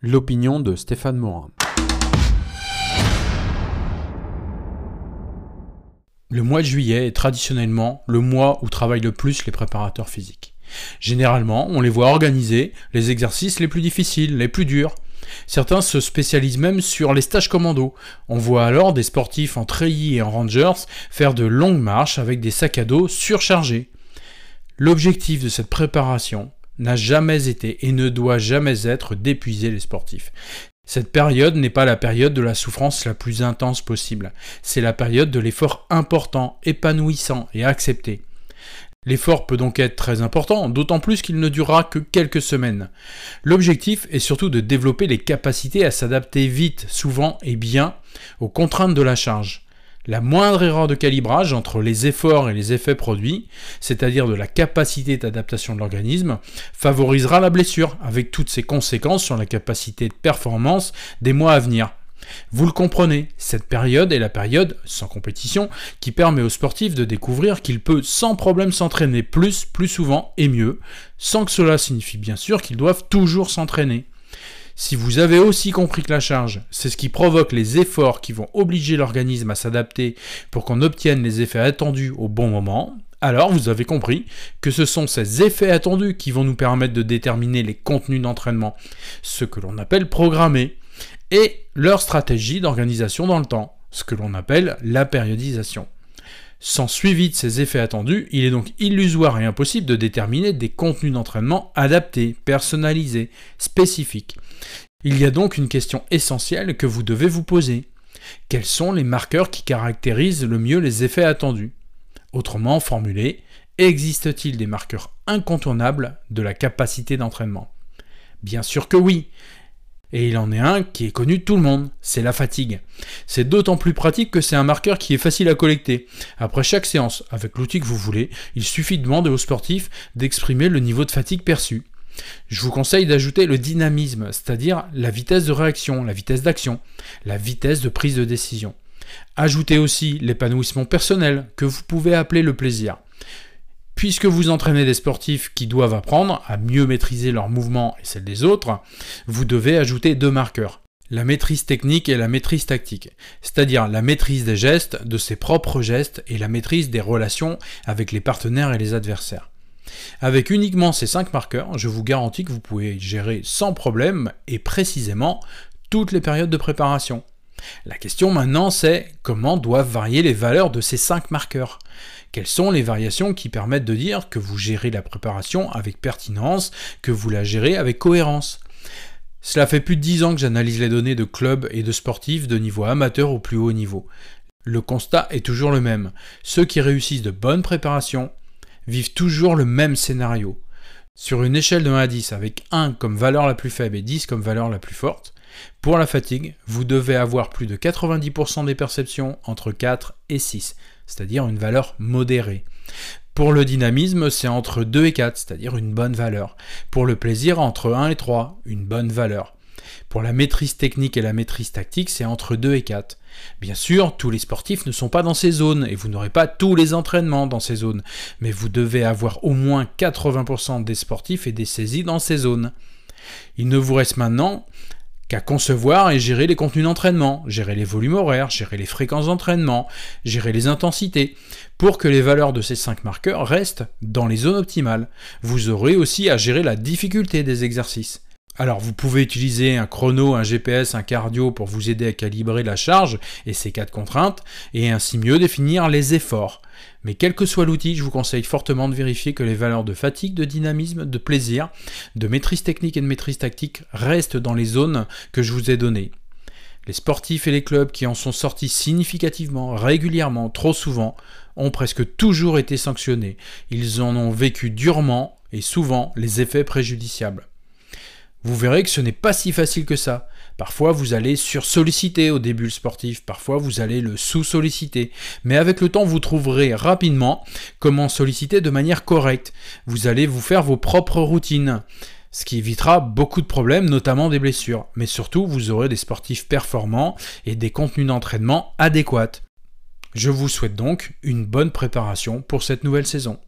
L'opinion de Stéphane Morin. Le mois de juillet est traditionnellement le mois où travaillent le plus les préparateurs physiques. Généralement, on les voit organiser les exercices les plus difficiles, les plus durs. Certains se spécialisent même sur les stages commando. On voit alors des sportifs en treillis et en rangers faire de longues marches avec des sacs à dos surchargés. L'objectif de cette préparation n'a jamais été et ne doit jamais être d'épuiser les sportifs. Cette période n'est pas la période de la souffrance la plus intense possible, c'est la période de l'effort important, épanouissant et accepté. L'effort peut donc être très important, d'autant plus qu'il ne durera que quelques semaines. L'objectif est surtout de développer les capacités à s'adapter vite, souvent et bien aux contraintes de la charge. La moindre erreur de calibrage entre les efforts et les effets produits, c'est-à-dire de la capacité d'adaptation de l'organisme, favorisera la blessure, avec toutes ses conséquences sur la capacité de performance des mois à venir. Vous le comprenez, cette période est la période, sans compétition, qui permet aux sportifs de découvrir qu'il peut sans problème s'entraîner plus, plus souvent et mieux, sans que cela signifie bien sûr qu'ils doivent toujours s'entraîner. Si vous avez aussi compris que la charge, c'est ce qui provoque les efforts qui vont obliger l'organisme à s'adapter pour qu'on obtienne les effets attendus au bon moment, alors vous avez compris que ce sont ces effets attendus qui vont nous permettre de déterminer les contenus d'entraînement, ce que l'on appelle programmer, et leur stratégie d'organisation dans le temps, ce que l'on appelle la périodisation. Sans suivi de ces effets attendus, il est donc illusoire et impossible de déterminer des contenus d'entraînement adaptés, personnalisés, spécifiques. Il y a donc une question essentielle que vous devez vous poser. Quels sont les marqueurs qui caractérisent le mieux les effets attendus? Autrement formulé, existe-t-il des marqueurs incontournables de la capacité d'entraînement? Bien sûr que oui. Et il en est un qui est connu de tout le monde, c'est la fatigue. C'est d'autant plus pratique que c'est un marqueur qui est facile à collecter. Après chaque séance, avec l'outil que vous voulez, il suffit de demander aux sportifs d'exprimer le niveau de fatigue perçu. Je vous conseille d'ajouter le dynamisme, c'est-à-dire la vitesse de réaction, la vitesse d'action, la vitesse de prise de décision. Ajoutez aussi l'épanouissement personnel, que vous pouvez appeler le plaisir. Puisque vous entraînez des sportifs qui doivent apprendre à mieux maîtriser leurs mouvements et celles des autres, vous devez ajouter deux marqueurs. La maîtrise technique et la maîtrise tactique, c'est-à-dire la maîtrise des gestes, de ses propres gestes et la maîtrise des relations avec les partenaires et les adversaires. Avec uniquement ces 5 marqueurs, je vous garantis que vous pouvez gérer sans problème et précisément toutes les périodes de préparation. La question maintenant c'est comment doivent varier les valeurs de ces 5 marqueurs? Quelles sont les variations qui permettent de dire que vous gérez la préparation avec pertinence, que vous la gérez avec cohérence? Cela fait plus de 10 ans que j'analyse les données de clubs et de sportifs de niveau amateur au plus haut niveau. Le constat est toujours le même. Ceux qui réussissent de bonnes préparations vivent toujours le même scénario. Sur une échelle de 1 à 10 avec 1 comme valeur la plus faible et 10 comme valeur la plus forte, pour la fatigue, vous devez avoir plus de 90% des perceptions entre 4 et 6, c'est-à-dire une valeur modérée. Pour le dynamisme, c'est entre 2 et 4, c'est-à-dire une bonne valeur. Pour le plaisir, entre 1 et 3, une bonne valeur. Pour la maîtrise technique et la maîtrise tactique, c'est entre 2 et 4. Bien sûr, tous les sportifs ne sont pas dans ces zones et vous n'aurez pas tous les entraînements dans ces zones, mais vous devez avoir au moins 80% des sportifs et des saisies dans ces zones. Il ne vous reste maintenant qu'à concevoir et gérer les contenus d'entraînement, gérer les volumes horaires, gérer les fréquences d'entraînement, gérer les intensités, pour que les valeurs de ces 5 marqueurs restent dans les zones optimales. Vous aurez aussi à gérer la difficulté des exercices. Alors vous pouvez utiliser un chrono, un GPS, un cardio pour vous aider à calibrer la charge et ces quatre contraintes, et ainsi mieux définir les efforts. Mais quel que soit l'outil, je vous conseille fortement de vérifier que les valeurs de fatigue, de dynamisme, de plaisir, de maîtrise technique et de maîtrise tactique restent dans les zones que je vous ai données. Les sportifs et les clubs qui en sont sortis significativement, régulièrement, trop souvent, ont presque toujours été sanctionnés. Ils en ont vécu durement et souvent les effets préjudiciables. Vous verrez que ce n'est pas si facile que ça. Parfois, vous allez sur-solliciter au début le sportif, parfois vous allez le sous-solliciter. Mais avec le temps, vous trouverez rapidement comment solliciter de manière correcte. Vous allez vous faire vos propres routines, ce qui évitera beaucoup de problèmes, notamment des blessures. Mais surtout, vous aurez des sportifs performants et des contenus d'entraînement adéquats. Je vous souhaite donc une bonne préparation pour cette nouvelle saison.